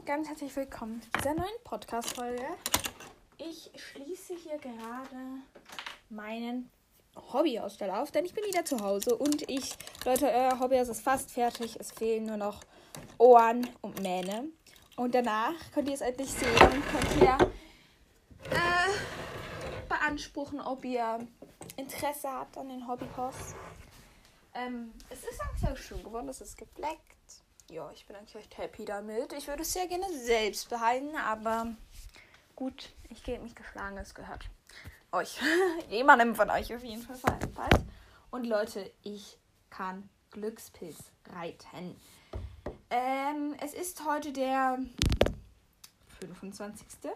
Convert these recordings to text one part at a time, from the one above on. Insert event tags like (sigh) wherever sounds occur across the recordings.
und ganz herzlich willkommen zu dieser neuen Podcast-Folge. Ich schließe hier gerade meinen Hobbyaussteller auf, denn ich bin wieder zu Hause und ich, Leute, euer Hobbyhaus ist fast fertig. Es fehlen nur noch Ohren und Mähne. Und danach könnt ihr es endlich sehen und könnt ihr äh, beanspruchen, ob ihr Interesse habt an den Hobbyhaus. Ähm, es ist eigentlich sehr schön geworden, es ist gebleckt. Ja, ich bin eigentlich recht happy damit. Ich würde es sehr gerne selbst behalten, aber gut, ich gebe mich geschlagen, es gehört euch. (laughs) Jemandem von euch auf jeden Fall. Und Leute, ich kann Glückspilz reiten. Ähm, es ist heute der 25.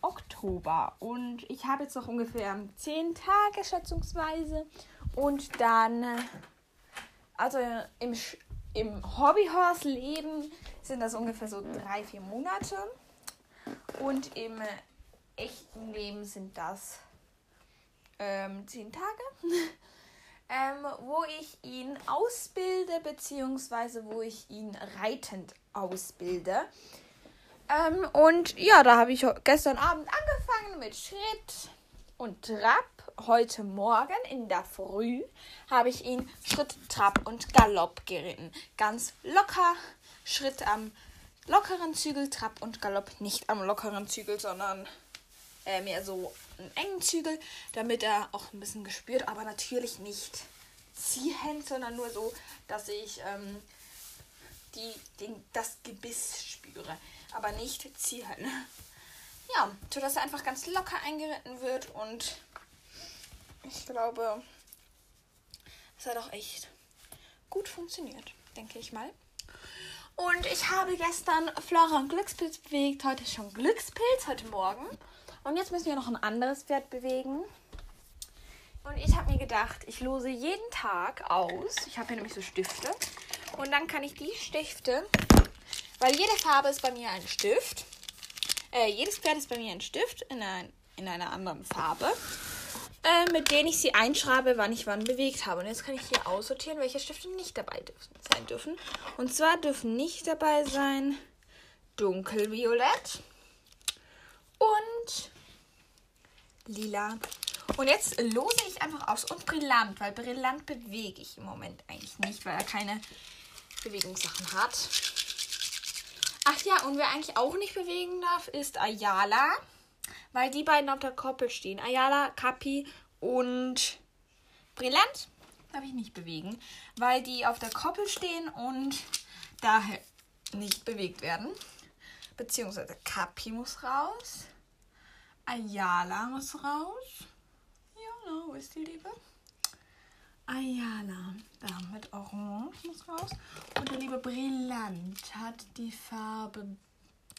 Oktober und ich habe jetzt noch ungefähr 10 Tage schätzungsweise und dann, also im, im Hobbyhorse-Leben sind das ungefähr so 3-4 Monate und im echten Leben sind das ähm, 10 Tage. (laughs) ähm, wo ich ihn ausbilde, beziehungsweise wo ich ihn reitend ausbilde. Ähm, und ja, da habe ich gestern Abend angefangen mit Schritt und Trab. Heute Morgen in der Früh habe ich ihn Schritt, Trab und Galopp geritten. Ganz locker, Schritt am lockeren Zügel, Trab und Galopp nicht am lockeren Zügel, sondern äh, mehr so einen engen Zügel, damit er auch ein bisschen gespürt, aber natürlich nicht ziehen, sondern nur so, dass ich ähm, die, den, das Gebiss spüre, aber nicht ziehen. Ja, sodass er einfach ganz locker eingeritten wird und ich glaube, es hat auch echt gut funktioniert, denke ich mal. Und ich habe gestern Flora und Glückspilz bewegt, heute schon Glückspilz, heute Morgen. Und jetzt müssen wir noch ein anderes Pferd bewegen. Und ich habe mir gedacht, ich lose jeden Tag aus. Ich habe hier nämlich so Stifte. Und dann kann ich die Stifte, weil jede Farbe ist bei mir ein Stift. Äh, jedes Pferd ist bei mir ein Stift in, ein, in einer anderen Farbe. Äh, mit denen ich sie einschreibe, wann ich wann bewegt habe. Und jetzt kann ich hier aussortieren, welche Stifte nicht dabei sein dürfen. Und zwar dürfen nicht dabei sein dunkelviolett und lila. Und jetzt lose ich einfach aus und brillant, weil brillant bewege ich im Moment eigentlich nicht, weil er keine Bewegungssachen hat. Ach ja, und wer eigentlich auch nicht bewegen darf, ist Ayala, weil die beiden auf der Koppel stehen. Ayala, Kapi und Brillant darf ich nicht bewegen, weil die auf der Koppel stehen und daher nicht bewegt werden. Beziehungsweise Kapi muss raus. Ayala muss raus. Ja, wo ist die Liebe? Ayala, da mit Orange muss raus. Und der liebe Brillant hat die Farbe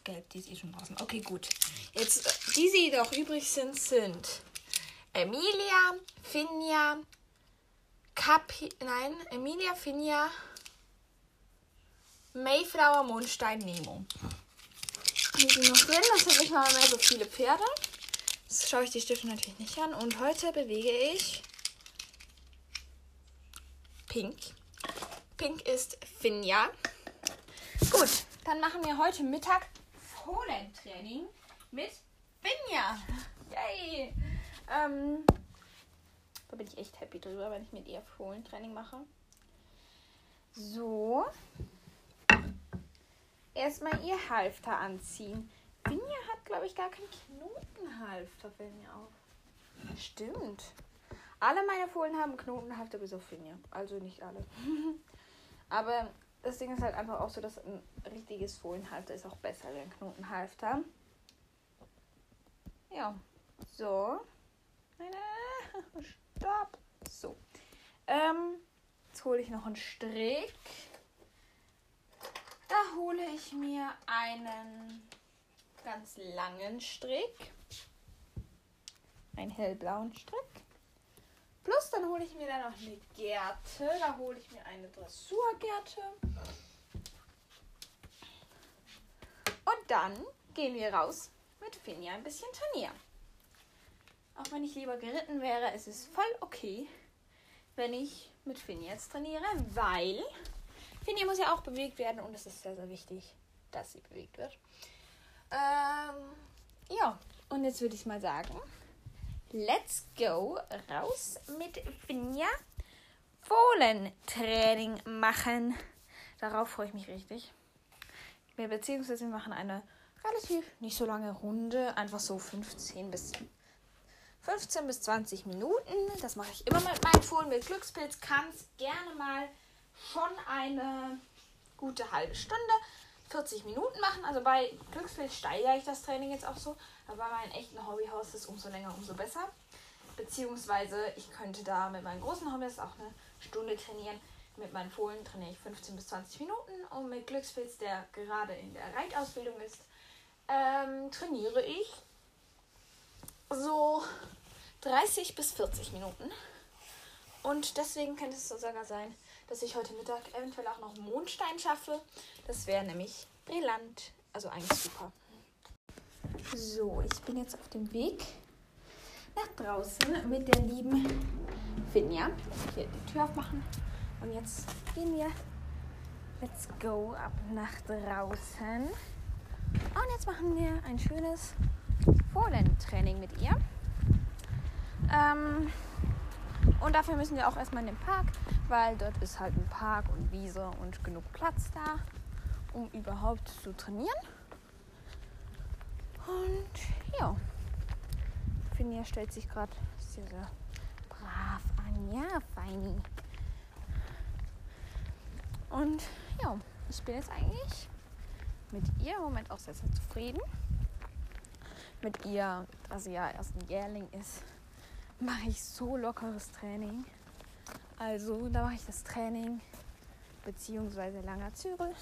Gelb, die ist eh schon draußen. Okay, gut. Jetzt, äh, die, die noch übrig sind, sind Emilia, Finja, Capi, nein, Emilia, Finja, Mayflower, Mondstein, Nemo. Die sind noch drin, das sind nicht mal mehr so viele Pferde. Jetzt schaue ich die Stifte natürlich nicht an. Und heute bewege ich Pink. Pink ist Finja. Gut, dann machen wir heute Mittag Fohlentraining mit Finja. Yay! Ähm, da bin ich echt happy drüber, wenn ich mit ihr Fohlentraining mache. So. Erstmal ihr Halfter anziehen. Finja hat, glaube ich, gar keinen Knotenhalfter, fällt mir auf. Stimmt. Alle meine Fohlen haben Knotenhalfter bis auf Finja. Also nicht alle. (laughs) Aber das Ding ist halt einfach auch so, dass ein richtiges Fohlenhalfter ist auch besser als ein Knotenhalfter. Ja. So. (laughs) Stopp. So. Ähm, jetzt hole ich noch einen Strick. Da hole ich mir einen ganz langen Strick. Einen hellblauen Strick. Plus dann hole ich mir dann noch eine Gerte. Da hole ich mir eine Dressurgerte. Und dann gehen wir raus mit Finja ein bisschen trainieren. Auch wenn ich lieber geritten wäre, ist es voll okay, wenn ich mit Finja jetzt trainiere, weil Finja muss ja auch bewegt werden und das ist sehr, sehr wichtig dass sie bewegt wird. Ähm, ja, und jetzt würde ich mal sagen, let's go raus mit Finja Fohlentraining machen. Darauf freue ich mich richtig. Beziehungsweise wir machen eine relativ nicht so lange Runde, einfach so 15 bis 15 bis 20 Minuten. Das mache ich immer mit meinen Fohlen. Mit Glückspilz kann es gerne mal schon eine gute halbe Stunde, 40 Minuten machen. Also bei Glückspilz steigere ich das Training jetzt auch so. Aber bei meinen echten Hobbyhaus ist umso länger, umso besser. Beziehungsweise ich könnte da mit meinen großen Hobbys auch eine Stunde trainieren. Mit meinen Fohlen trainiere ich 15 bis 20 Minuten und mit Glückspilz, der gerade in der Reitausbildung ist, ähm, trainiere ich so 30 bis 40 Minuten. Und deswegen könnte es sogar sein, dass ich heute Mittag eventuell auch noch Mondstein schaffe. Das wäre nämlich brillant, also eigentlich super. So, ich bin jetzt auf dem Weg nach draußen mit der lieben Finja. Hier die Tür aufmachen. Und jetzt gehen wir, let's go, ab nach draußen. Und jetzt machen wir ein schönes Fohlentraining mit ihr. Ähm, und dafür müssen wir auch erstmal in den Park, weil dort ist halt ein Park und Wiese und genug Platz da, um überhaupt zu trainieren. Und ja, Finja stellt sich gerade sehr, sehr brav an. Ja, feini. Und ja, ich bin jetzt eigentlich mit ihr im Moment auch sehr, sehr zufrieden. Mit ihr, da sie ja erst ein Jährling ist, mache ich so lockeres Training. Also da mache ich das Training beziehungsweise langer Zügel.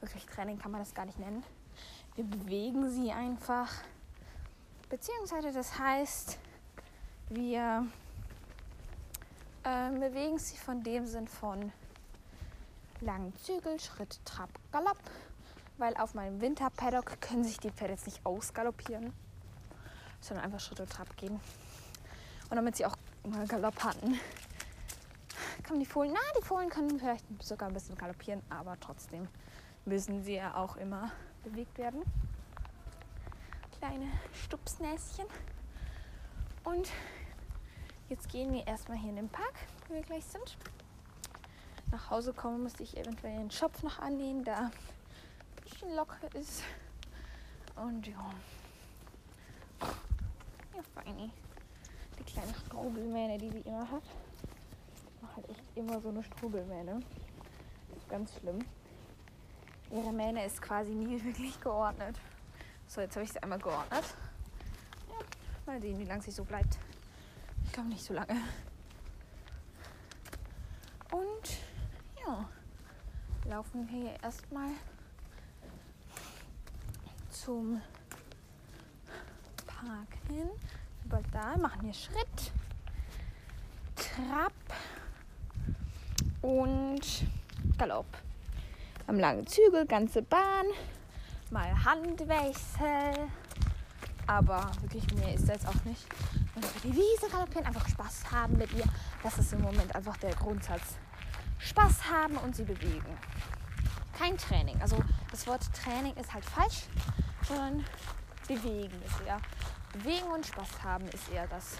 Wirklich Training kann man das gar nicht nennen. Wir bewegen sie einfach. Beziehungsweise das heißt, wir äh, bewegen sie von dem Sinn von langen Zügel, Schritt, Trab, Galopp weil auf meinem Winterpaddock können sich die Pferde jetzt nicht ausgaloppieren, sondern einfach Schritt und Trab gehen. Und damit sie auch mal Galopp hatten, kann die Fohlen, na, die Fohlen können vielleicht sogar ein bisschen galoppieren, aber trotzdem müssen sie ja auch immer bewegt werden. Kleine Stupsnäschen. Und jetzt gehen wir erstmal hier in den Park, wo wir gleich sind. Nach Hause kommen müsste ich eventuell den Schopf noch annehmen, da bisschen locker ist. Und ja. Ja, feini. Die kleine Strubelmähne, die sie immer hat. Macht halt echt immer so eine ist ganz schlimm. Ihre Mähne ist quasi nie (laughs) wirklich geordnet. So, jetzt habe ich sie einmal geordnet. Ja, mal sehen, wie lange sie so bleibt. Ich glaube nicht so lange. Und ja, laufen wir hier erstmal zum Park hin. Da, machen wir Schritt, Trab und Galopp. Am langen Zügel, ganze Bahn, mal Handwechsel. Aber wirklich mehr ist das auch nicht. Und über die Wiese galoppieren, einfach Spaß haben mit ihr. Das ist im Moment einfach der Grundsatz. Spaß haben und sie bewegen. Kein Training. Also das Wort Training ist halt falsch sondern bewegen ist eher. Bewegen und Spaß haben ist eher das,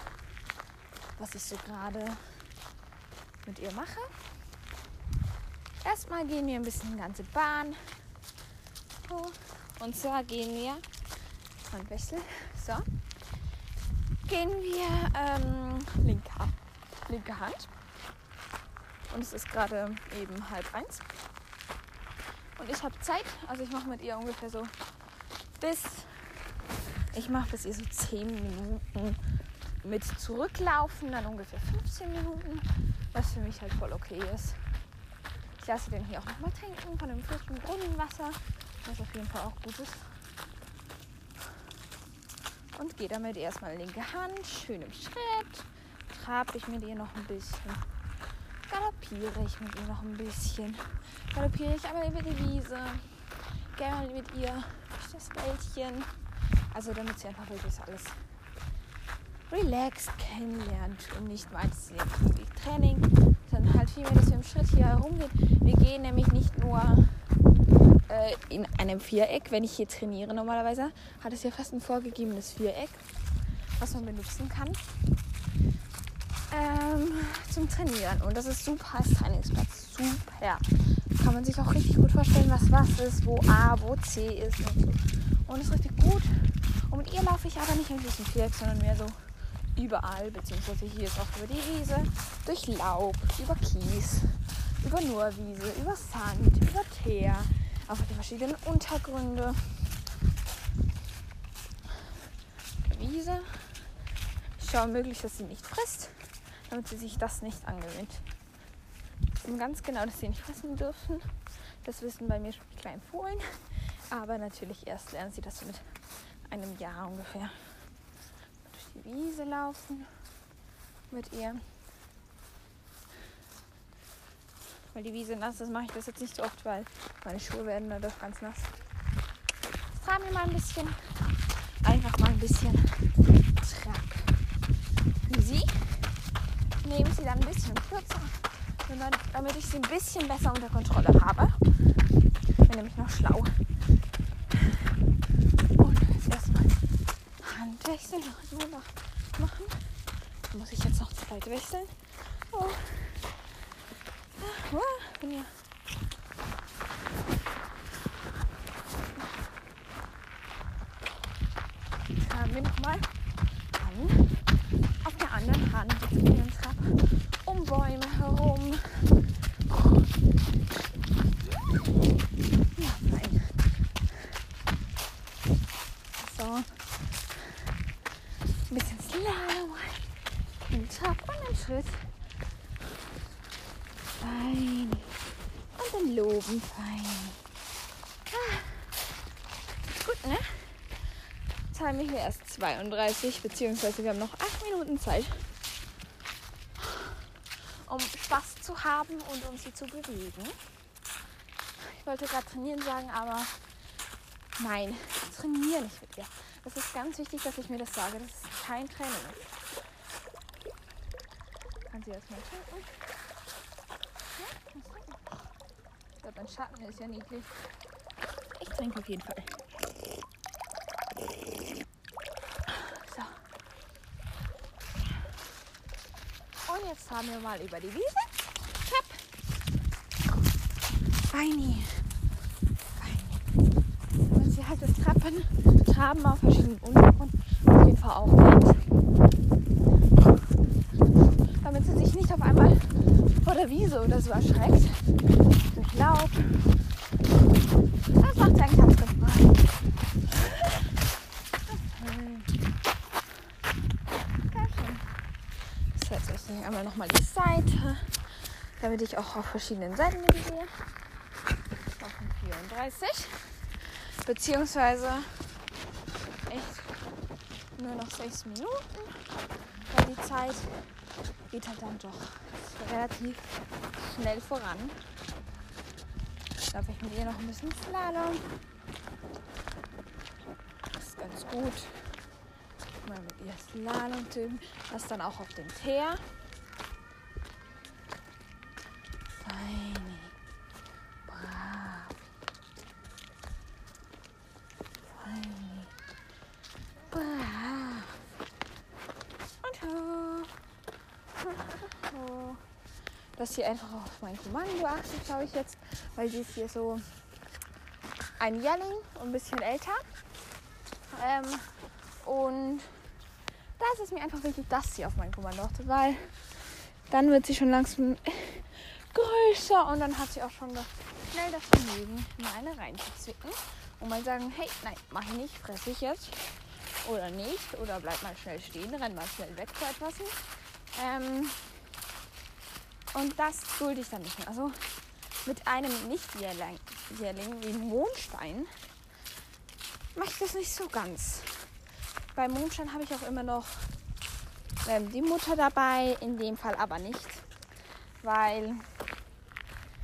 was ich so gerade mit ihr mache. Erstmal gehen wir ein bisschen ganze Bahn. Und zwar gehen wir, Handwechsel, so, gehen wir ähm, linke, linke Hand. Und es ist gerade eben halb eins. Und ich habe Zeit, also ich mache mit ihr ungefähr so bis, ich mache bis ihr so 10 Minuten mit zurücklaufen, dann ungefähr 15 Minuten, was für mich halt voll okay ist. Ich lasse den hier auch nochmal trinken von dem frischen Brunnenwasser, was auf jeden Fall auch gut ist. Und gehe damit erstmal linke Hand, schön im Schritt, trabe ich mit ihr noch ein bisschen, galoppiere ich mit ihr noch ein bisschen, galoppiere ich aber über die Wiese, gerne mit ihr das Wäldchen. Also damit sie einfach wirklich alles relaxed kennenlernt und nicht meint, es ist Training, sondern halt vielmehr, dass wir im Schritt hier herumgehen. Wir gehen nämlich nicht nur äh, in einem Viereck. Wenn ich hier trainiere normalerweise, hat es ja fast ein vorgegebenes Viereck, was man benutzen kann ähm, zum Trainieren. Und das ist super als Trainingsplatz. Super. Kann man sich auch richtig gut vorstellen, was was ist, wo A, wo C ist und so. Und ist richtig gut. Und mit ihr laufe ich aber nicht in diesem Viereck, sondern mehr so überall, beziehungsweise hier ist auch über die Wiese, durch Laub, über Kies, über Nurwiese, über Sand, über Teer, auf die verschiedenen Untergründe. Wiese. Ich schaue möglichst, dass sie nicht frisst, damit sie sich das nicht angewöhnt. Und ganz genau, dass sie nicht fressen dürfen. Das wissen bei mir schon die kleinen Fohlen. Aber natürlich erst lernen sie das mit einem Jahr ungefähr die Wiese laufen mit ihr. Weil die Wiese nass ist, mache ich das jetzt nicht so oft, weil meine Schuhe werden dadurch ganz nass. Jetzt tragen wir mal ein bisschen. Einfach mal ein bisschen Trab. Sie nehmen sie dann ein bisschen kürzer, damit ich sie ein bisschen besser unter Kontrolle habe. Ich bin nämlich noch schlau. Wechseln. Nur noch machen. Dann muss ich jetzt noch Seite wechseln. Oh. Ah, oh, bin ja. Haben wir nochmal. Auf der anderen Hand jetzt gehen wir. Um Bäume herum. Schritt. Fein. Und dann loben fein. Ah. Gut, ne? Jetzt haben wir hier erst 32, beziehungsweise wir haben noch 8 Minuten Zeit, um Spaß zu haben und um sie zu bewegen. Ich wollte gerade trainieren sagen, aber nein, trainiere nicht mit ihr. Das ist ganz wichtig, dass ich mir das sage. Das ist kein Training kann sie erstmal trinken. Ich glaube, ein Schatten ist ja niedlich. Ich trinke auf jeden Fall. So. Und jetzt fahren wir mal über die Wiese. Klapp. Feini. Feini. Und sie hat das Treppen, Traben auf verschiedenen Untergrund auf jeden Fall auch mit damit sie sich nicht auf einmal vor der Wiese oder so erschreckt. Durch Laub. Das macht eigentlich ganz gut. So, jetzt öffne die Seite, damit ich auch auf verschiedenen Seiten sehe. Wochen 34. Beziehungsweise echt nur noch sechs Minuten, weil die Zeit geht halt dann doch relativ schnell voran. Darf ich mit ihr noch ein bisschen Slalom. Das ist ganz gut. Mal mit ihr Slalom üben. Das dann auch auf dem Teer. Feini. Brav. Feini. Brav. (laughs) Und hoch. dass sie einfach auf mein Kommando achtet, schaue ich jetzt, weil sie ist hier so ein Jährling und ein bisschen älter. Ähm, und da ist es mir einfach wichtig, dass sie auf mein Kommando achtet, weil dann wird sie schon langsam größer und dann hat sie auch schon schnell das Vermögen, mal eine reinzuzwicken und mal sagen, hey, nein, mach ich nicht, fresse ich jetzt oder nicht oder bleib mal schnell stehen, renn mal schnell weg vor etwas. Ähm, und das dulde ich dann nicht mehr. Also mit einem Nicht-Jährling wie Mondstein mache ich das nicht so ganz. Bei Mondstein habe ich auch immer noch ähm, die Mutter dabei, in dem Fall aber nicht. Weil,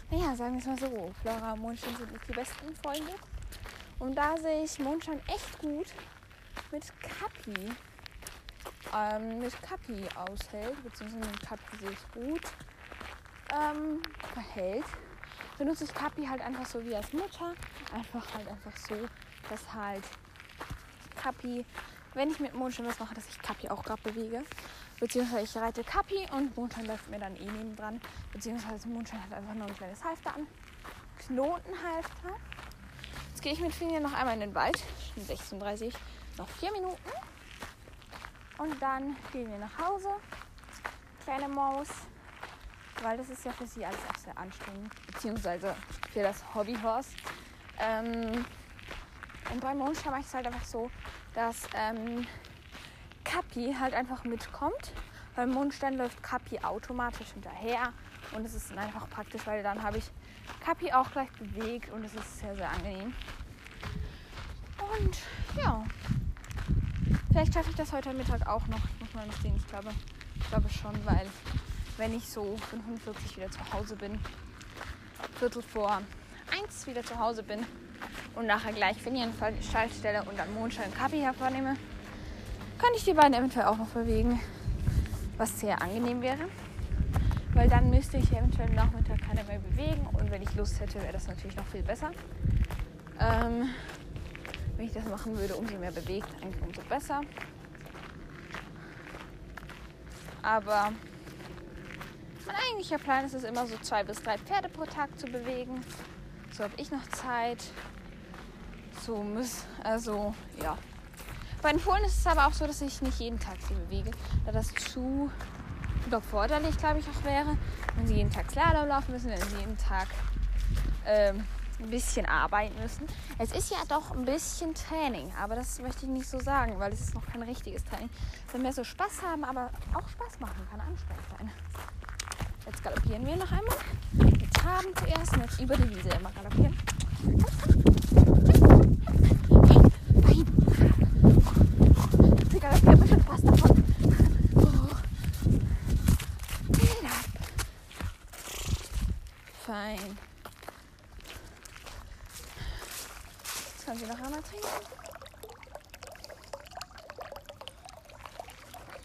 naja, sagen wir es mal so, Flora und Mondstein sind nicht die besten Freunde. Und da sehe ich Mondstein echt gut mit Kapi. Ähm, mit Kapi aushält, beziehungsweise mit Kapi sehe ich gut ähm, verhält. Benutze ich Kapi halt einfach so wie als Mutter. Einfach halt einfach so, dass halt Kapi, wenn ich mit Mondschein was mache, dass ich Kapi auch gerade bewege. Beziehungsweise ich reite Kapi und Mondschein läuft mir dann eh neben dran. Beziehungsweise Mondschein hat einfach nur ein kleines Halfter an. Knotenhalfter. Jetzt gehe ich mit Finja noch einmal in den Wald. Schon 36, noch vier Minuten. Und dann gehen wir nach Hause. Kleine Maus. Weil das ist ja für sie alles auch sehr anstrengend. Beziehungsweise für das Hobbyhorse. Ähm, und bei Mondstein mache ich es halt einfach so, dass ähm, Kapi halt einfach mitkommt. Beim Mondstein läuft Kapi automatisch hinterher. Und es ist einfach praktisch, weil dann habe ich Kapi auch gleich bewegt und es ist sehr, sehr angenehm. Und ja, vielleicht schaffe ich das heute Mittag auch noch. Ich muss mal sehen, ich glaube, ich glaube schon, weil wenn ich so 45 wieder zu Hause bin, Viertel vor eins wieder zu Hause bin und nachher gleich die Schaltstelle und dann Mondschein Kapi hervornehme, kann ich die beiden eventuell auch noch bewegen, was sehr angenehm wäre. Weil dann müsste ich eventuell am Nachmittag keiner mehr bewegen und wenn ich Lust hätte, wäre das natürlich noch viel besser. Ähm, wenn ich das machen würde, umso mehr bewegt, eigentlich umso besser. Aber mein eigentlicher Plan ist es immer so zwei bis drei Pferde pro Tag zu bewegen. So habe ich noch Zeit. So muss, also ja. Bei den Fohlen ist es aber auch so, dass ich nicht jeden Tag sie bewege, da das zu überforderlich, glaube ich, auch wäre, wenn sie jeden Tag Slalom laufen müssen, wenn sie jeden Tag ähm, ein bisschen arbeiten müssen. Es ist ja doch ein bisschen Training, aber das möchte ich nicht so sagen, weil es ist noch kein richtiges Training. Soll mehr so Spaß haben, aber auch Spaß machen kann anstrengend sein. Jetzt galoppieren wir noch einmal. Jetzt haben zuerst und jetzt über die Wiese immer galoppieren. Sie galoppieren bestimmt was davon. Oh. Fein. Jetzt kann sie noch einmal trinken.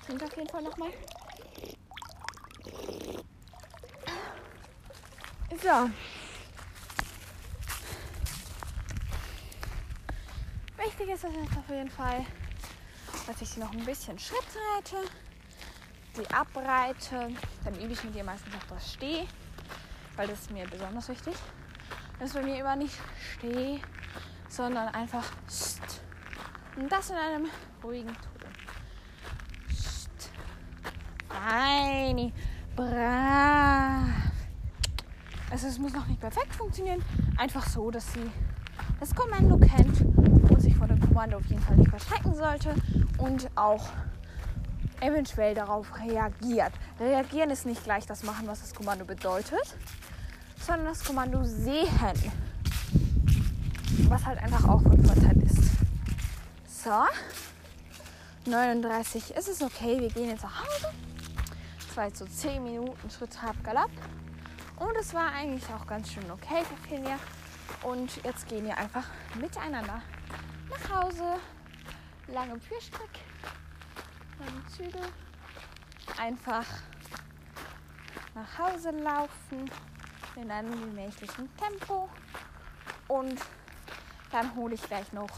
Trinkt auf jeden Fall nochmal. So. Wichtig ist es jetzt auf jeden Fall, dass ich sie noch ein bisschen Schritt reite, sie abreite. Dann übe ich mit ihr meistens auch das Steh, weil das ist mir besonders wichtig. Das ist bei mir immer nicht Steh, sondern einfach St. Und das in einem ruhigen Ton. St. Feini. Brav. Also es muss noch nicht perfekt funktionieren. Einfach so, dass sie das Kommando kennt und sich vor dem Kommando auf jeden Fall nicht verschrecken sollte und auch eventuell darauf reagiert. Reagieren ist nicht gleich das Machen, was das Kommando bedeutet, sondern das Kommando sehen, was halt einfach auch von Vorteil ist. So, 39 ist es okay, wir gehen jetzt nach Hause. Das war jetzt so 10 Minuten Schritt, Trab, Galopp. Und es war eigentlich auch ganz schön okay für Finja. Und jetzt gehen wir einfach miteinander nach Hause. Lange Führstreck, lange Zügel. Einfach nach Hause laufen in einem gemächlichen Tempo. Und dann hole ich gleich noch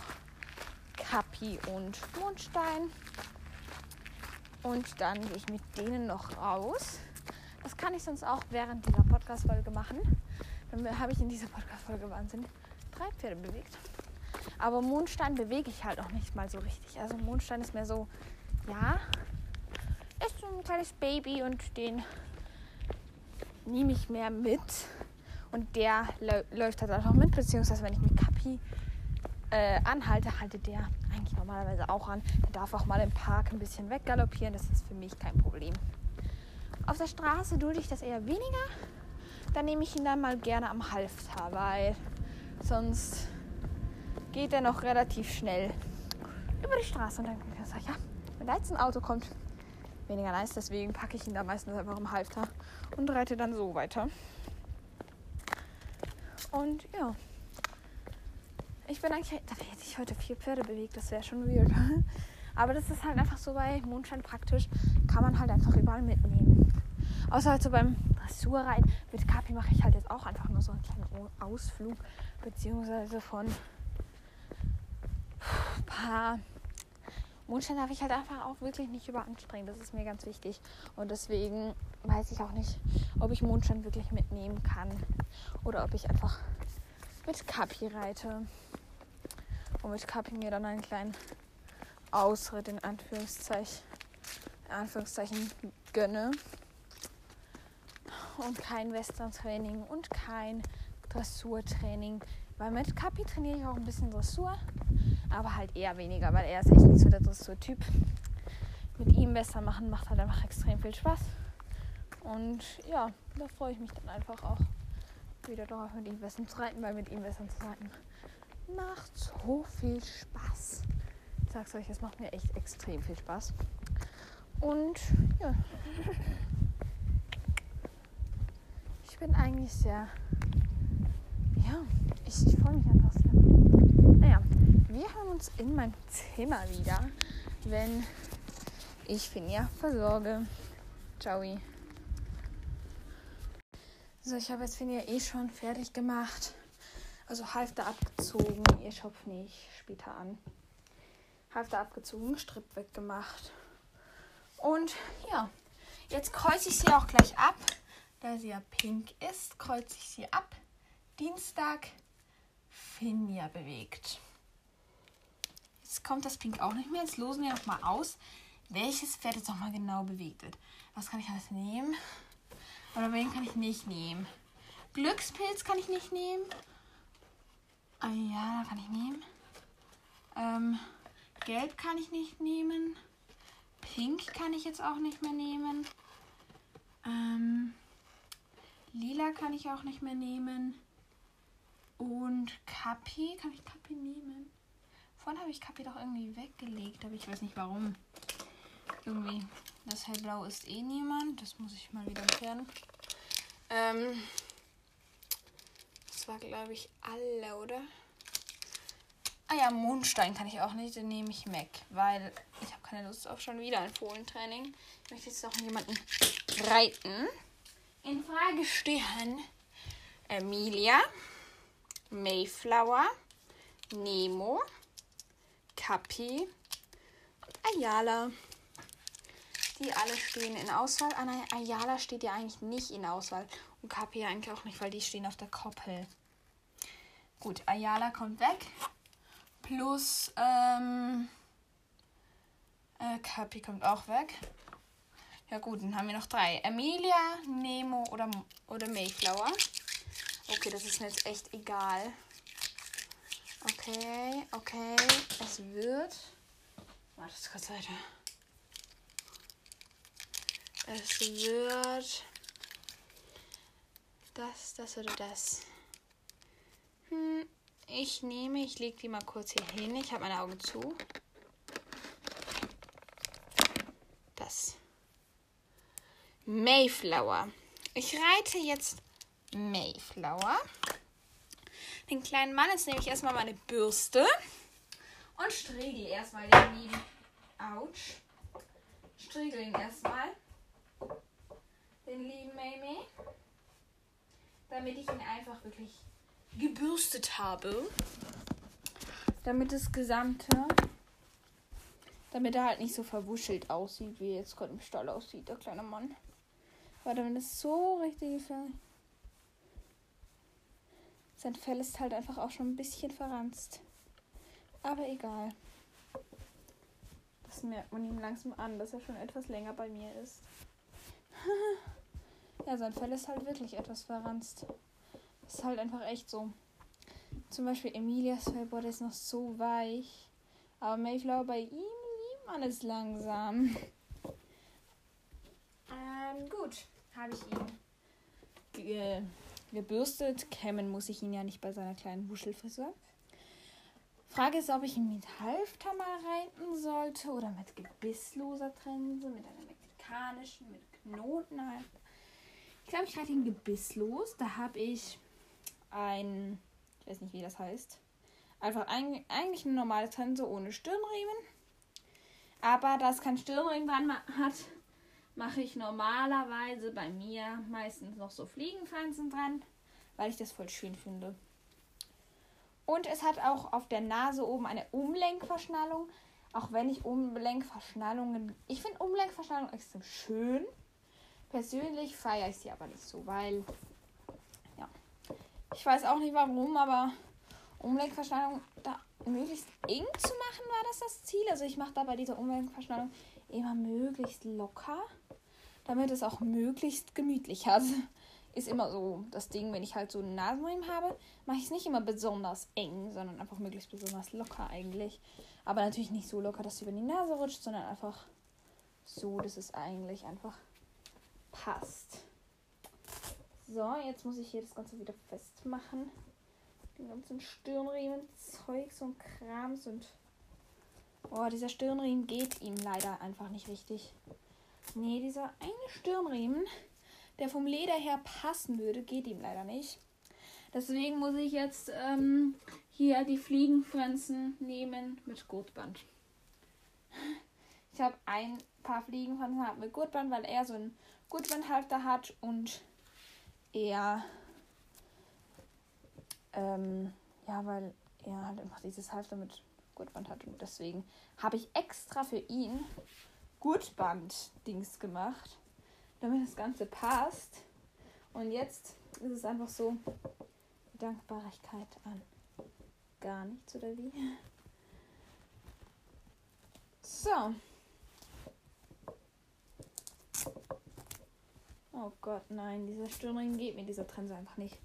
Kapi und Mondstein. Und dann gehe ich mit denen noch raus. Das kann ich sonst auch während dieser Podcast-Folge machen. Dann habe ich in dieser Podcast-Folge Wahnsinn drei Pferde bewegt. Aber Mondstein bewege ich halt auch nicht mal so richtig. Also Mondstein ist mehr so, ja, ist so ein kleines Baby und den nehme ich mehr mit. Und der läuft halt auch mit, beziehungsweise wenn ich mit Kapi äh, anhalte, haltet der eigentlich normalerweise auch an. Der darf auch mal im Park ein bisschen weggaloppieren, das ist für mich kein Problem. Auf der Straße dulde ich das eher weniger. Dann nehme ich ihn dann mal gerne am Halfter, weil sonst geht er noch relativ schnell über die Straße und dann kann ich ja, wenn da jetzt ein Auto kommt, weniger nice, deswegen packe ich ihn da meistens einfach am Halfter und reite dann so weiter. Und ja. Ich bin eigentlich, da hätte ich heute vier Pferde bewegt, das wäre schon weird. (laughs) Aber das ist halt einfach so bei Mondschein praktisch, kann man halt einfach überall mitnehmen. Außer halt so beim Dressur rein. Mit Kapi mache ich halt jetzt auch einfach nur so einen kleinen Ausflug, beziehungsweise von ein paar Mondstein darf ich halt einfach auch wirklich nicht überanstrengen. Das ist mir ganz wichtig. Und deswegen weiß ich auch nicht, ob ich Mondstein wirklich mitnehmen kann. Oder ob ich einfach mit Kapi reite. Und mit Kapi mir dann einen kleinen Ausritt in Anführungszeichen, in Anführungszeichen gönne. Und kein Western-Training und kein Dressurtraining. Weil mit Kapi trainiere ich auch ein bisschen Dressur aber halt eher weniger, weil er ist echt nicht so der Dressur-Typ. Mit ihm besser machen macht halt einfach extrem viel Spaß. Und ja, da freue ich mich dann einfach auch wieder darauf, mit ihm besser zu reiten, weil mit ihm besser zu reiten macht so viel Spaß. Ich sag's euch, es macht mir echt extrem viel Spaß. Und ja. Ich bin eigentlich sehr. Ja, ich, ich freue mich einfach sehr. Naja, wir hören uns in meinem Zimmer wieder, wenn ich Finja versorge. Ciao. So, ich habe jetzt Finja eh schon fertig gemacht. Also Halfter abgezogen. Ihr Schopf nicht später an. Halfter abgezogen, Stripp weggemacht. Und ja, jetzt kreuze ich sie auch gleich ab. Da sie ja pink ist, kreuze ich sie ab. Dienstag Finja bewegt. Jetzt kommt das Pink auch nicht mehr. Jetzt losen wir nochmal aus, welches Pferd jetzt nochmal genau bewegt wird. Was kann ich alles nehmen? Oder wen kann ich nicht nehmen? Glückspilz kann ich nicht nehmen. Ah ja, kann ich nehmen. Ähm, Gelb kann ich nicht nehmen. Pink kann ich jetzt auch nicht mehr nehmen. Ähm, Lila kann ich auch nicht mehr nehmen. Und Kapi, kann ich Kapi nehmen? Vorhin habe ich Kapi doch irgendwie weggelegt, aber ich weiß nicht warum. Irgendwie. Das hellblau ist eh niemand. Das muss ich mal wieder entfernen. Ähm. Das war, glaube ich, alle, oder? Ah ja, Mondstein kann ich auch nicht. Den nehme ich weg, weil ich habe keine Lust auf schon wieder ein Fohlentraining. Ich möchte jetzt noch jemanden reiten. In Frage stehen Emilia, Mayflower, Nemo, Kapi und Ayala. Die alle stehen in Auswahl. Anna ah, Ayala steht ja eigentlich nicht in Auswahl. Und Kapi eigentlich auch nicht, weil die stehen auf der Koppel. Gut, Ayala kommt weg. Plus ähm, äh, Kapi kommt auch weg. Ja gut, dann haben wir noch drei. Emilia, Nemo oder, oder Mayflower. Okay, das ist mir jetzt echt egal. Okay, okay. Es wird. Warte kurz weiter. Es wird. Das, das oder das. Hm, ich nehme, ich lege die mal kurz hier hin. Ich habe meine Augen zu. Das. Mayflower. Ich reite jetzt Mayflower den kleinen Mann. Jetzt nehme ich erstmal meine Bürste und striegel erstmal den lieben. Autsch. Striegel ihn erstmal. Den lieben Mamie. Damit ich ihn einfach wirklich gebürstet habe. Damit das Gesamte. Damit er halt nicht so verwuschelt aussieht, wie er jetzt gerade im Stall aussieht, der kleine Mann. Weil damit es so richtig gefällt. Sein Fell ist halt einfach auch schon ein bisschen verranzt. Aber egal. Das merkt man ihm langsam an, dass er schon etwas länger bei mir ist. (laughs) ja, sein Fell ist halt wirklich etwas verranzt. Ist halt einfach echt so. Zum Beispiel Emilias Fell, boah, der ist noch so weich. Aber Mayflower bei ihm liebt man es langsam. Ähm, gut. Habe ich ihn gebürstet. Kämmen muss ich ihn ja nicht bei seiner kleinen Wuschelfrisur. Frage ist, ob ich ihn mit Halfter mal reiten sollte oder mit gebissloser Trense, mit einer mexikanischen, mit Knoten halt. Ich glaube, ich reite ihn gebisslos. Da habe ich ein, ich weiß nicht, wie das heißt. Einfach ein, eigentlich eine normale Trense ohne Stirnriemen. Aber da es kein Stirnriemen hat, mache ich normalerweise bei mir meistens noch so Fliegenfransen dran, weil ich das voll schön finde. Und es hat auch auf der Nase oben eine Umlenkverschnallung. Auch wenn ich Umlenkverschnallungen. Ich finde Umlenkverschnallungen extrem schön. Persönlich feiere ich sie aber nicht so, weil. Ja. Ich weiß auch nicht warum, aber Umlenkverschnallung da möglichst eng zu machen, war das das Ziel. Also ich mache da bei dieser Umlenkverschnallung immer möglichst locker, damit es auch möglichst gemütlich hat. (laughs) Ist immer so das Ding, wenn ich halt so einen Nasenriemen habe, mache ich es nicht immer besonders eng, sondern einfach möglichst besonders locker eigentlich. Aber natürlich nicht so locker, dass es über die Nase rutscht, sondern einfach so, dass es eigentlich einfach passt. So, jetzt muss ich hier das Ganze wieder festmachen. Den ganzen Stirnriemen, Zeugs und Krams und. Oh, dieser Stirnriemen geht ihm leider einfach nicht richtig. Nee, dieser eine Stirnriemen, der vom Leder her passen würde, geht ihm leider nicht. Deswegen muss ich jetzt ähm, hier die Fliegenfransen nehmen mit Gurtband. Ich habe ein paar Fliegenfransen mit Gurtband, weil er so einen Gurtbandhalter hat und er ähm, ja, weil er halt einfach dieses Halfter mit Gurtband hat und deswegen habe ich extra für ihn Gurtband-Dings gemacht, damit das Ganze passt. Und jetzt ist es einfach so Dankbarkeit an gar nichts oder wie? So. Oh Gott, nein, dieser Stirnring geht mit dieser Trense einfach nicht.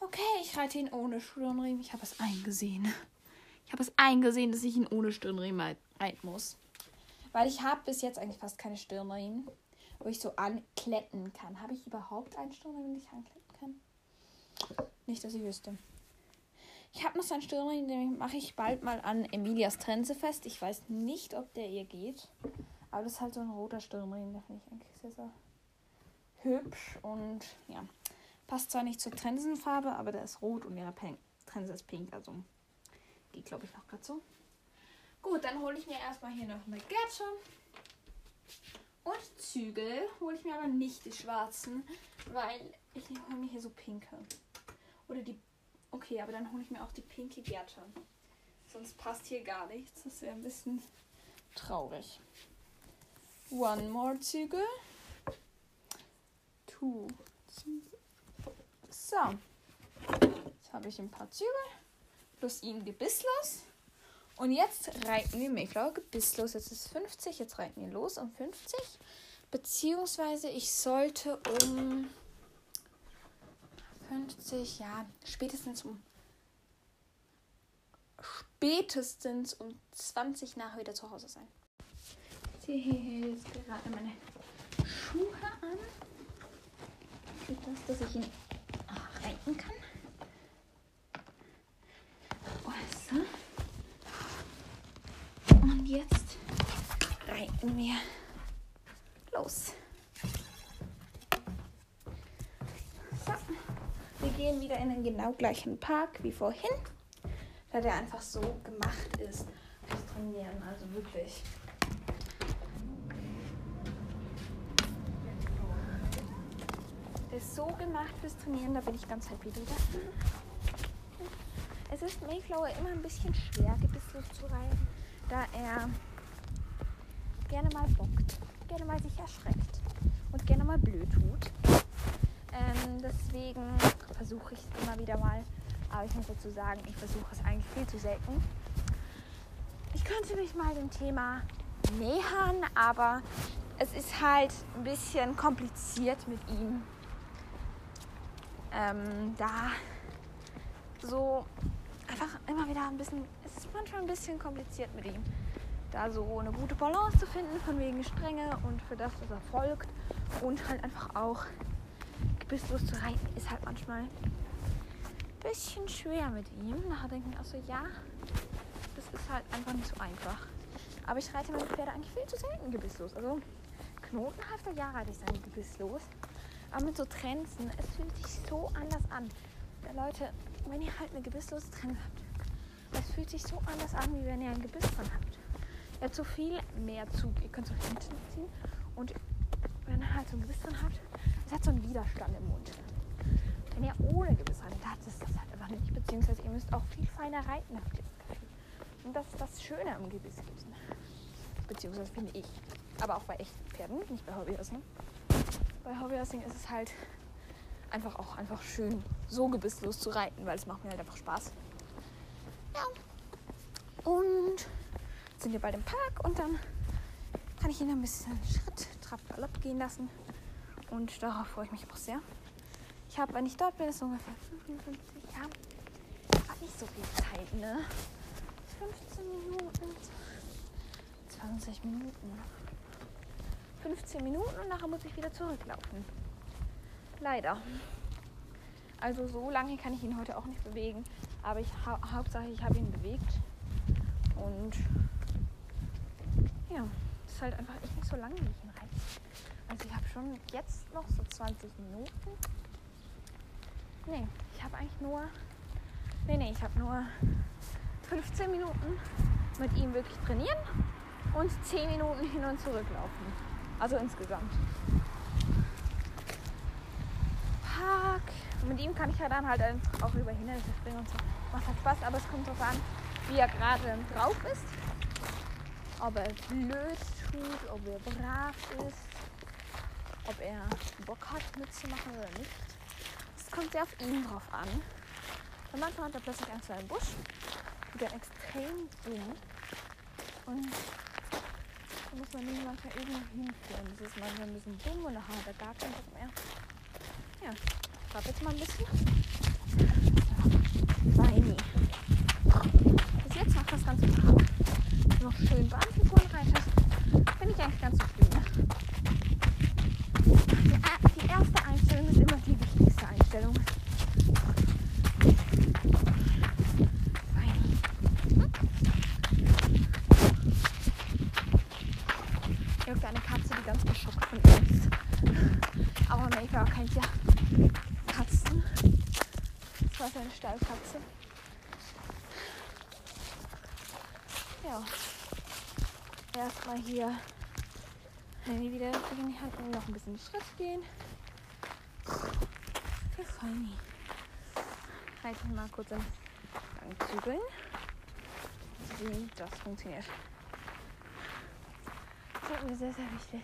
Okay, ich reite ihn ohne Stirnriemen. Ich habe es eingesehen. Ich habe es eingesehen, dass ich ihn ohne Stirnriemen reiten muss. Weil ich habe bis jetzt eigentlich fast keine Stirnriemen, wo ich so ankletten kann. Habe ich überhaupt einen Stirnriemen, den ich ankletten kann? Nicht, dass ich wüsste. Ich habe noch so einen Stirnriemen, den mache ich bald mal an Emilias Trense fest. Ich weiß nicht, ob der ihr geht. Aber das ist halt so ein roter Stirnriemen. Der finde ich eigentlich sehr, sehr hübsch. Und ja, Passt zwar nicht zur Trensenfarbe, aber der ist rot und ihre Trense ist pink. Also geht, glaube ich, noch gerade so. Gut, dann hole ich mir erstmal hier noch eine Gerte. Und Zügel hole ich mir aber nicht die schwarzen, weil ich hole mir hier so pinke. Oder die. Okay, aber dann hole ich mir auch die pinke Gerte. Sonst passt hier gar nichts. Das wäre ein bisschen traurig. One more Zügel. Two Zügel. So. Jetzt habe ich ein paar Zügel. Plus ihn gebisslos. Und jetzt reiten wir Mayflower gebisslos. Jetzt ist 50. Jetzt reiten wir los um 50. Beziehungsweise ich sollte um 50, ja, spätestens um spätestens um 20 nach wieder zu Hause sein. Ich ziehe jetzt gerade meine Schuhe an. Geht das, dass ich ihn reiten kann. Also. Und jetzt reiten wir los. So. Wir gehen wieder in den genau gleichen Park wie vorhin, da der einfach so gemacht ist fürs Trainieren. Also wirklich. Ist so gemacht fürs Trainieren, da bin ich ganz happy wieder. Es ist Mayflower immer ein bisschen schwer, gebisslos zu reiten, da er gerne mal bockt, gerne mal sich erschreckt und gerne mal blöd tut. Ähm, deswegen versuche ich es immer wieder mal, aber ich muss dazu sagen, ich versuche es eigentlich viel zu selten. Ich könnte mich mal dem Thema nähern, aber es ist halt ein bisschen kompliziert mit ihm ähm, da so einfach immer wieder ein bisschen, es ist manchmal ein bisschen kompliziert mit ihm, da so eine gute Balance zu finden, von wegen Strenge und für das, was er folgt und halt einfach auch gebisslos zu reiten, ist halt manchmal ein bisschen schwer mit ihm. Nachher denke ich auch so, ja, das ist halt einfach nicht so einfach. Aber ich reite meine Pferde eigentlich viel zu selten gebisslos. Also Knotenhalfter, ja, reite ich seine gebisslos. Aber mit so Trenzen, es fühlt sich so anders an. Ja, Leute, wenn ihr halt eine gebisslose Trense habt, es fühlt sich so anders an, wie wenn ihr ein Gebiss dran habt. Ihr habt so viel mehr Zug. Ihr könnt so hinten ziehen und wenn er halt so ein Gebiss drin hat, es hat so einen Widerstand im Mund. Wenn ihr ohne Gebiss reiten, hat es das halt einfach nicht. Beziehungsweise ihr müsst auch viel feiner reiten, habt ihr das Gefühl. Und das ist das Schöne am Gebisslosen. Beziehungsweise finde ich. Aber auch bei echten Pferden, nicht bei Hobbyhorsing. Bei Hobbyhorsing ist es halt einfach auch einfach schön, so gebisslos zu reiten, weil es macht mir halt einfach Spaß. Ja. Und sind wir bald im Park und dann kann ich ihn ein bisschen Schritt, Trab, Galopp gehen lassen. Und darauf freue ich mich auch sehr. Ich habe, wenn ich dort bin, ist ungefähr 55, ja, habe nicht so viel Zeit, ne? 15 Minuten, 20 Minuten, 15 Minuten und nachher muss ich wieder zurücklaufen. Leider. Also so lange kann ich ihn heute auch nicht bewegen, aber ich hau Hauptsache ich habe ihn bewegt und ja, es ist halt einfach echt nicht so lange, wie ich ihn reite. Also ich habe schon jetzt noch so 20 Minuten. Nee, ich habe eigentlich nur. Nee, nee, ich habe nur 15 Minuten mit ihm wirklich trainieren und 10 Minuten hin und zurück laufen. Also insgesamt. Park. Und mit ihm kann ich ja dann halt auch über Hindernisse springen und so. Macht halt Spaß, aber es kommt darauf an, wie er gerade drauf ist. Ob er blöd tut, ob er brav ist, ob er Bock hat mitzumachen oder nicht. Es kommt sehr auf ihn drauf an. Und manchmal hat er plötzlich Angst vor einem Busch, der extrem boom. Und da muss man ihn manchmal irgendwo hinführen. Das ist manchmal ein bisschen dumm und nachher hat er gar keinen Bock mehr. Ja, ich glaube jetzt mal ein bisschen. Weini. Bis jetzt macht das Ganze. Noch schön Bahnfiguren reitet. Bin ich eigentlich ganz zufrieden. Die, die erste Einstellung ist immer die wichtigste Einstellung. Weini. Irgendeine Katze, die ganz geschockt von ihr ist. Aber Maker kennt ja Katzen. Das war seine Stallkatze. Ja. Erstmal hier Handy wieder in die Hand und noch ein bisschen Schritt gehen. Für Feini. Halt mal kurz am Gang zügeln. Wie das funktioniert. Das ist mir sehr, sehr wichtig,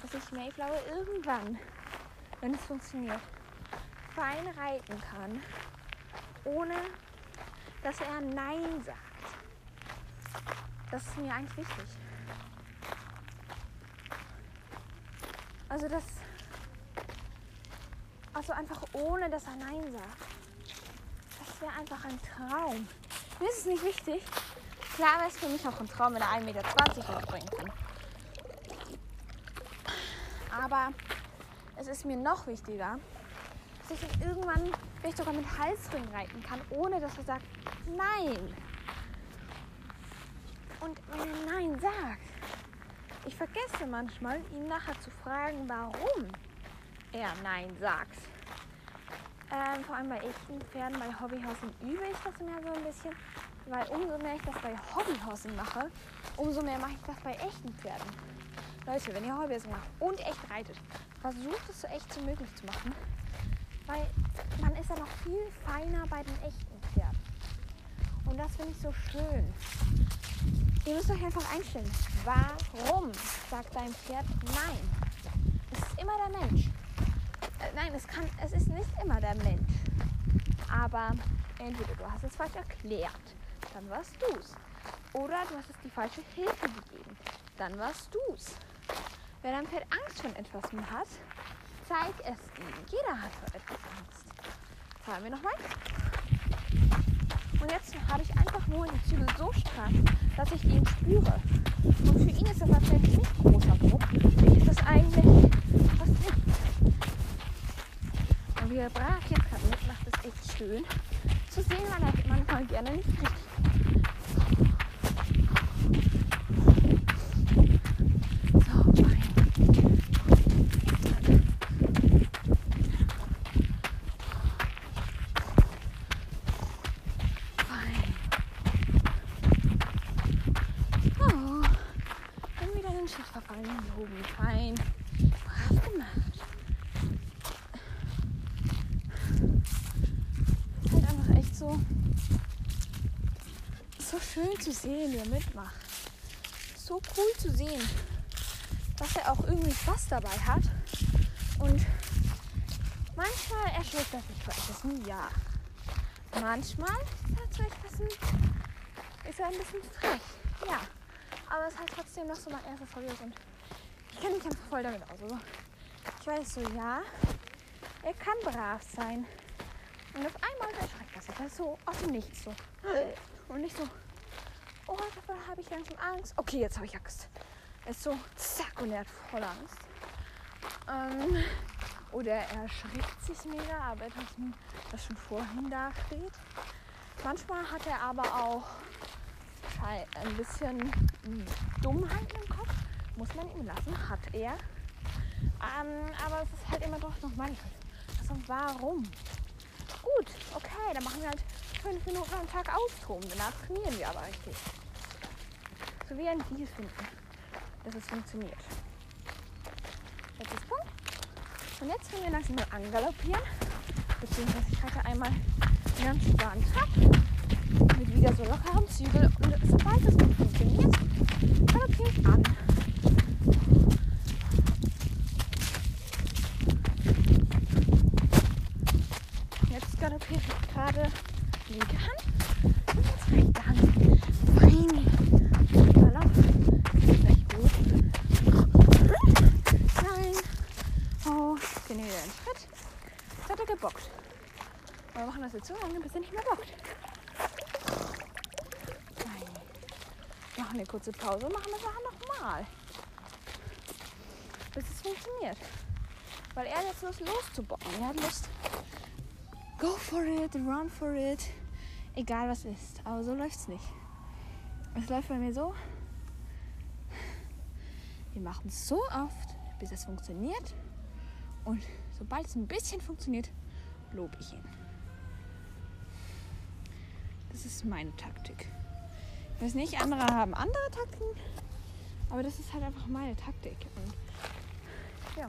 dass ich Mayflower irgendwann, wenn es funktioniert, fein reiten kann, ohne dass er Nein sagt. Das ist mir eigentlich wichtig. Also das, also einfach ohne dass er Nein sagt. Das wäre einfach ein Traum. Mir ist es nicht wichtig. Klar wäre es für mich auch ein Traum, wenn er 1,20 Meter hochbringen kann. Aber es ist mir noch wichtiger, dass ich ihn irgendwann vielleicht sogar mit Halsring reiten kann, ohne dass er sagt Nein. Und wenn er Nein sagt, ich vergesse manchmal, ihn nachher zu fragen, warum er Nein sagt. Ähm, vor allem bei echten Pferden, bei Hobbyhorsing übe ich das mehr so ein bisschen, weil umso mehr ich das bei Hobbyhorsing mache, umso mehr mache ich das bei echten Pferden. Leute, wenn ihr Hobbyhorsing macht und echt reitet, versucht es so echt wie möglich zu machen, weil man ist ja noch viel feiner bei den echten Pferden. Und das finde ich so schön. Ihr müsst euch einfach einstellen. Warum sagt dein Pferd nein? Es ist immer der Mensch. Äh, nein, es, kann, es ist nicht immer der Mensch. Aber entweder du hast es falsch erklärt, dann warst du's. Oder du hast es die falsche Hilfe gegeben, dann warst du's. Wenn dein Pferd Angst vor etwas hat, zeig es ihm. Jeder hat vor etwas Angst. Fahren wir nochmal. Und jetzt habe ich einfach nur die Zügel so stramm, dass ich ihn spüre. Und für ihn ist das tatsächlich nicht großer Druck. Ist das eigentlich nichts. Und wie er brav jetzt gerade mitmacht, ist echt schön zu sehen, weil er manchmal gerne nicht richtig. 10 hier mitmacht. So cool zu sehen, dass er auch irgendwie Spaß dabei hat. Und manchmal erschreckt er sich vor etwas, ein ja. Manchmal ist er zu ein, ist er ein bisschen frech, ja. Aber es ist halt trotzdem noch so mein erster Versuch und ich kenne mich einfach voll damit aus. Also ich weiß so, ja, er kann brav sein. Und auf einmal erschreckt er sich halt so aus dem Nichts so. Und nicht so, oh, davon habe ich langsam Angst. Okay, jetzt habe ich Angst. Er ist so, zack, und er hat voll Angst. Ähm, oder er erschrickt sich mega, aber etwas, das schon vorhin da steht. Manchmal hat er aber auch ein bisschen Dummheit im Kopf. Muss man ihm lassen, hat er. Ähm, aber es ist halt immer doch noch manchmal. Also warum? Gut, okay, dann machen wir halt fünf Minuten am Tag austoben. Danach trainieren wir aber richtig. So wie ein Deal finden, dass es funktioniert. Letztes Punkt. Und jetzt können wir langsam mal angaloppieren. Beziehungsweise ich halte einmal die ganze Bahn ab. Mit wieder so lockeren Zügel. Und sobald es gut funktioniert, galoppiere ich an. Jetzt galoppiere ich gerade linke Hand und jetzt rechte Hand. Fein. Galopp. Gleich gut. Nein. Oh, gehen wir wieder einen Schritt. Jetzt hat er gebockt. Wir machen das jetzt so lange, bis er nicht mehr bockt. Nein. Machen eine kurze Pause und machen das nachher nochmal. Bis es funktioniert. Weil er jetzt Lust loszubocken. Er hat Lust. Go for it, run for it. Egal was ist. Aber so läuft es nicht. Es läuft bei mir so. Wir machen es so oft, bis es funktioniert. Und sobald es ein bisschen funktioniert, lobe ich ihn. Das ist meine Taktik. Weiß nicht, andere haben andere Taktiken, aber das ist halt einfach meine Taktik. Und ja.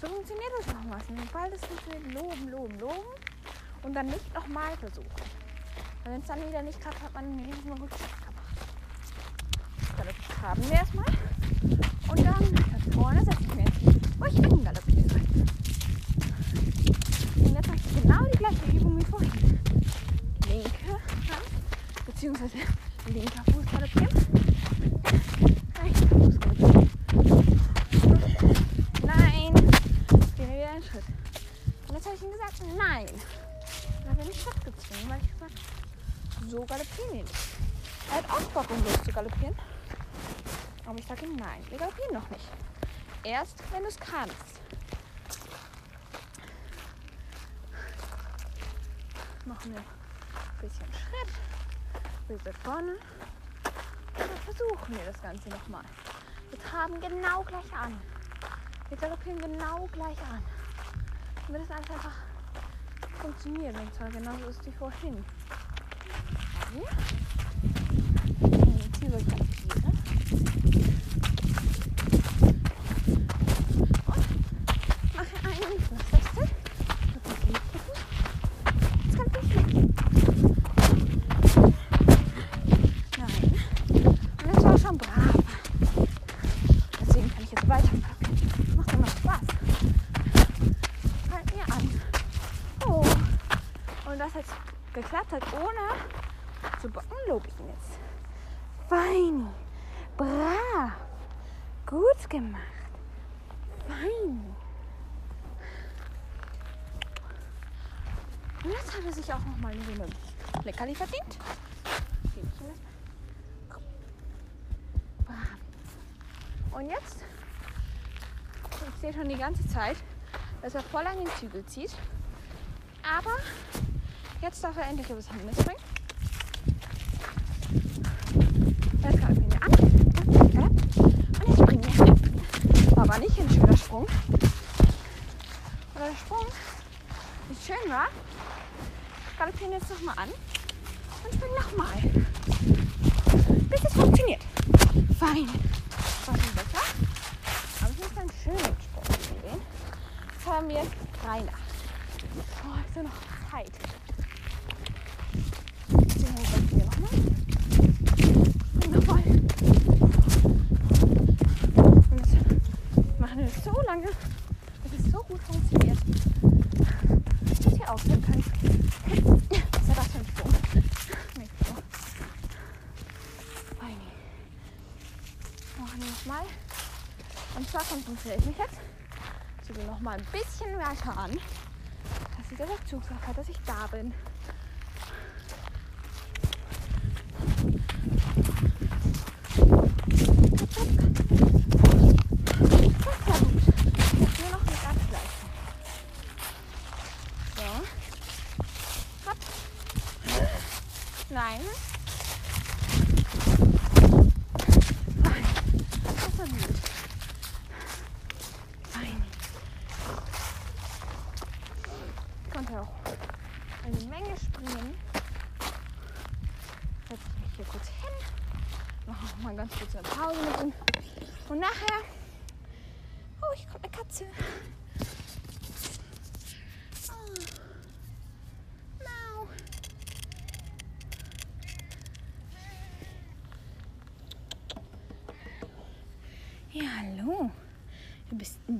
So funktioniert das nochmal. Sobald es funktioniert, loben, loben, loben und dann nicht nochmal versuchen. Weil wenn es dann wieder nicht klappt, hat man einen riesen Rückschlag gemacht. Dann haben wir erstmal. Und dann da vorne setze ich mir wo ich angaloppiere. Und jetzt mache ich genau die gleiche Übung wie vorhin. Beziehungsweise linker Fuß galoppieren. Rechter Fuß. Nein. Jetzt gehen wir wieder einen Schritt. Und jetzt habe ich ihm gesagt, nein. Und hat er mich Schritt gezwungen, weil ich gesagt so galoppieren wir nicht. Er hat auch Bock, um los zu galoppieren. Aber ich sage ihm nein, wir galoppieren noch nicht. Erst, wenn du es kannst. Machen wir ein bisschen Schritt. Sind vorne. Und versuchen wir das Ganze nochmal. Wir traben genau gleich an. Wir galoppieren genau gleich an. Damit es alles einfach funktioniert. Und zwar genauso ist wie vorhin. Ja. Jetzt hier soll ich galoppieren. Und mache einen Fußwechsel. Jetzt kann ich nicht. Nein. Und das war schon brav. Deswegen kann ich jetzt weiterpacken. Macht immer Spaß. Halt mir an. Oh. Und das jetzt geklappt hat, ohne zu bocken, lobe ich ihn jetzt. Fein. Brav. Gut gemacht. Fein. Und jetzt hat er mal so eine Leckerli verdient. Und jetzt, ich sehe schon die ganze Zeit, dass er voll an den Zügel zieht. Aber jetzt darf er endlich übers Hindernis springen. Jetzt ich ihn an. Und jetzt springen wir. War aber nicht ein schöner Sprung. Oder der Sprung nicht schön war wir können jetzt nochmal an und springen nochmal. Bis es funktioniert. Fein. War schon besser. Aber ich muss dann schön Sport. gehen. Jetzt haben wir Rainer. Oh, ist ja noch Zeit. Den holen wir nochmal. Und nochmal. Und jetzt machen wir das so lange, bis es so gut funktioniert, dass ich hier aufhören kann. Was war das für ein Sprung? Mikro. Machen wir nochmal. Und zwar konzentriere ich mich jetzt noch mal ein bisschen weiter an, dass ich das auch Zugsache, dass ich da bin.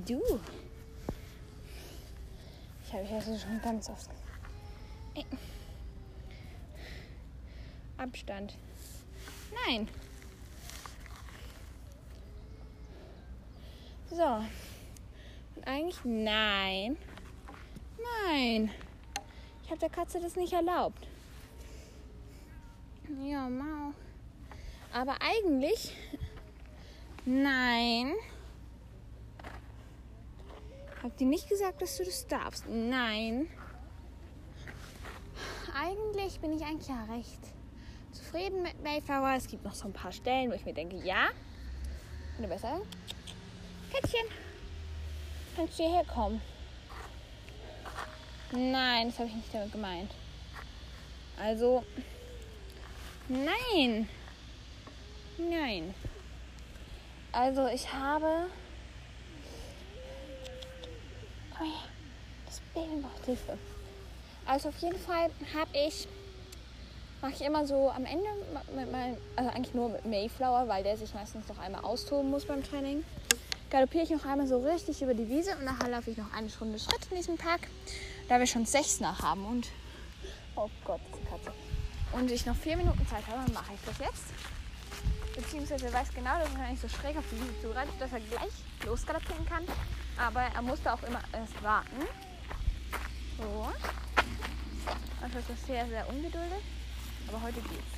Du? Ich habe hier schon ganz oft. Abstand. Nein. So. Und eigentlich nein. Nein. Ich habe der Katze das nicht erlaubt. Ja, Mau. Aber eigentlich Nein. Hab dir nicht gesagt, dass du das darfst. Nein. Eigentlich bin ich eigentlich ja recht zufrieden mit Mayflower. Es gibt noch so ein paar Stellen, wo ich mir denke, ja. Könnte besser. Kätzchen, kannst du hierher kommen? Nein, das habe ich nicht damit gemeint. Also, nein. Nein. Also ich habe. Her. Das Baby braucht Hilfe. Also auf jeden Fall habe ich. Mache ich immer so am Ende mit meinem, also eigentlich nur mit Mayflower, weil der sich meistens noch einmal austoben muss beim Training. Galoppiere ich noch einmal so richtig über die Wiese und nachher laufe ich noch eine Stunde Schritt in diesem Park, da wir schon sechs nach haben und oh Gott, die Katze. Und ich noch vier Minuten Zeit habe, mache ich das jetzt. Beziehungsweise weiß genau, dass er nicht so schräg auf die Wiese zureitet, dass er gleich losgaloppieren kann. Aber er musste auch immer erst warten. So. Also ist das sehr, sehr ungeduldig. Aber heute geht's.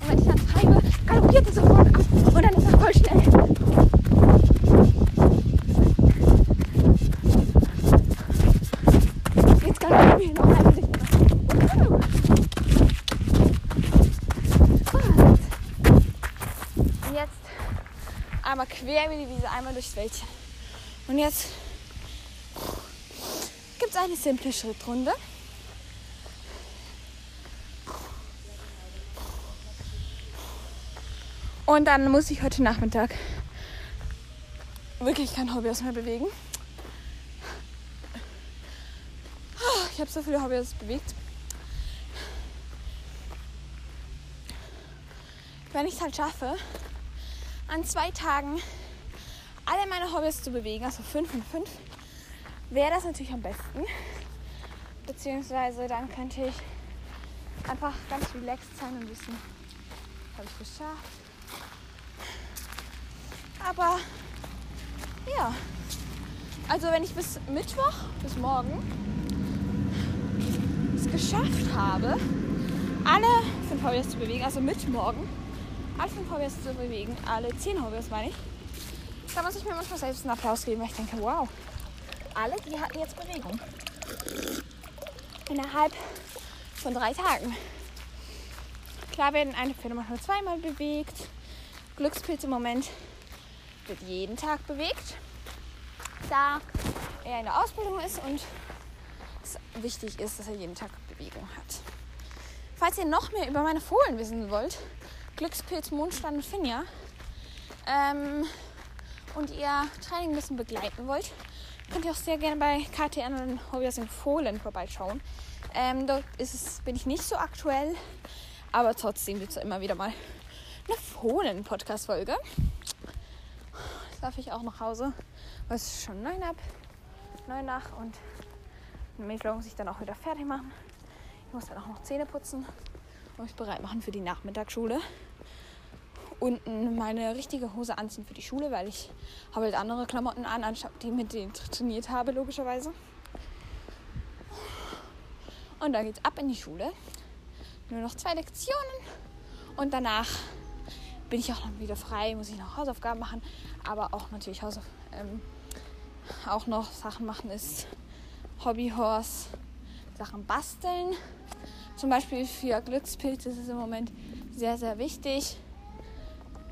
Und wenn ich dann treibe, galoppiert er sofort ab. Und dann ist er voll schnell. quer wie die Wiese, einmal durchs Wäldchen. Und jetzt gibt es eine simple Schrittrunde. Und dann muss ich heute Nachmittag wirklich kein Hobby mehr bewegen. Ich habe so viele Hobbys bewegt. Wenn ich es halt schaffe, an zwei Tagen alle meine Hobbys zu bewegen, also fünf und fünf, wäre das natürlich am besten. Beziehungsweise dann könnte ich einfach ganz relaxed sein und wissen, habe ich geschafft. Aber ja, also wenn ich bis Mittwoch, bis morgen, es geschafft habe, alle fünf Hobbys zu bewegen, also mit morgen, alle fünf Hobbys zu bewegen, alle zehn Hobbys meine ich, da muss ich mir manchmal selbst einen Applaus geben, weil ich denke, wow, alle, die hatten jetzt Bewegung. Innerhalb von drei Tagen. Klar werden eine Pferde manchmal zweimal bewegt. Glückspilz im Moment wird jeden Tag bewegt, da er in der Ausbildung ist und es wichtig ist, dass er jeden Tag Bewegung hat. Falls ihr noch mehr über meine Fohlen wissen wollt, Glückspilz, Mondstein und Finja, ähm, und ihr Training ein bisschen begleiten wollt, könnt ihr auch sehr gerne bei KTN und Hobbies in Fohlen vorbeischauen. Ähm, dort ist es, bin ich nicht so aktuell, aber trotzdem gibt es immer wieder mal eine Fohlen-Podcast-Folge. Jetzt darf ich auch nach Hause, weil es ist schon neun ab, neun nach und Mädchen muss ich dann auch wieder fertig machen. Ich muss dann auch noch Zähne putzen und mich bereit machen für die Nachmittagsschule. Unten meine richtige Hose anziehen für die Schule, weil ich habe halt andere Klamotten an, anstatt die, mit denen trainiert habe, logischerweise. Und dann geht's ab in die Schule. Nur noch zwei Lektionen. Und danach bin ich auch dann wieder frei, muss ich noch Hausaufgaben machen, aber auch natürlich Hausauf ähm, auch noch Sachen machen ist Hobbyhorse, Sachen basteln. Zum Beispiel für Glückspilze ist es im Moment sehr, sehr wichtig.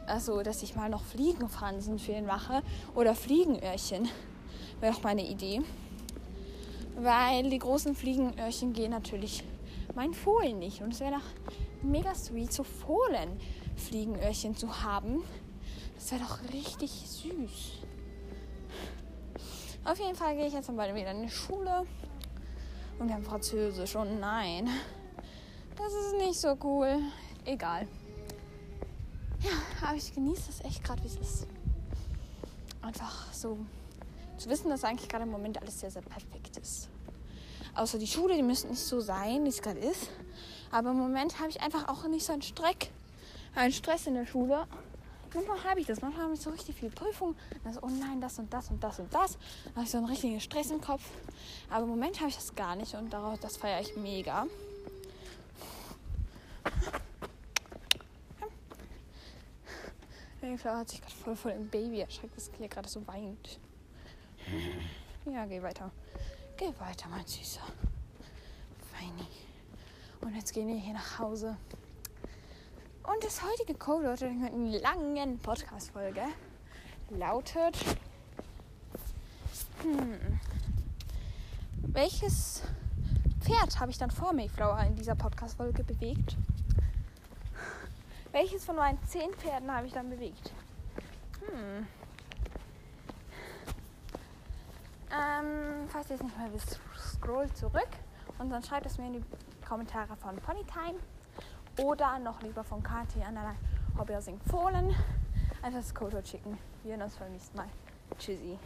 Also, dass ich mal noch Fliegenfransen für ihn mache oder Fliegenöhrchen. Wäre auch meine Idee. Weil die großen Fliegenöhrchen gehen natürlich mein Fohlen nicht. Und es wäre doch mega sweet, so Fohlen-Fliegenöhrchen zu haben. Das wäre doch richtig süß. Auf jeden Fall gehe ich jetzt bald wieder in die Schule. Und wir haben Französisch. Und oh nein, das ist nicht so cool. Egal. Ja, aber ich genieße es echt gerade, wie es ist. Einfach so zu wissen, dass eigentlich gerade im Moment alles sehr, sehr perfekt ist. Außer die Schule, die müsste nicht so sein, wie es gerade ist. Aber im Moment habe ich einfach auch nicht so einen Streck, einen Stress in der Schule. Manchmal habe ich das. Manchmal habe ich so richtig viele Prüfungen. Also, oh nein, das und das und das und das. Da habe ich so einen richtigen Stress im Kopf. Aber im Moment habe ich das gar nicht und das feiere ich mega. Mayflower hat sich gerade voll voll im Baby erschreckt, dass hier gerade so weint. Ja, geh weiter. Geh weiter, mein Süßer. Feini. Und jetzt gehen wir hier nach Hause. Und das heutige Code mit einer langen Podcast-Folge lautet: hm, Welches Pferd habe ich dann vor Mayflower in dieser Podcast-Folge bewegt? Welches von meinen zehn Pferden habe ich dann bewegt? Hm. Ähm, falls ihr es nicht mehr wisst, scrollt zurück und dann schreibt es mir in die Kommentare von Ponytime oder noch lieber von KT an der Hobbyhousing Fohlen. Einfach das Code schicken. Wir sehen uns beim nächsten Mal. Tschüssi.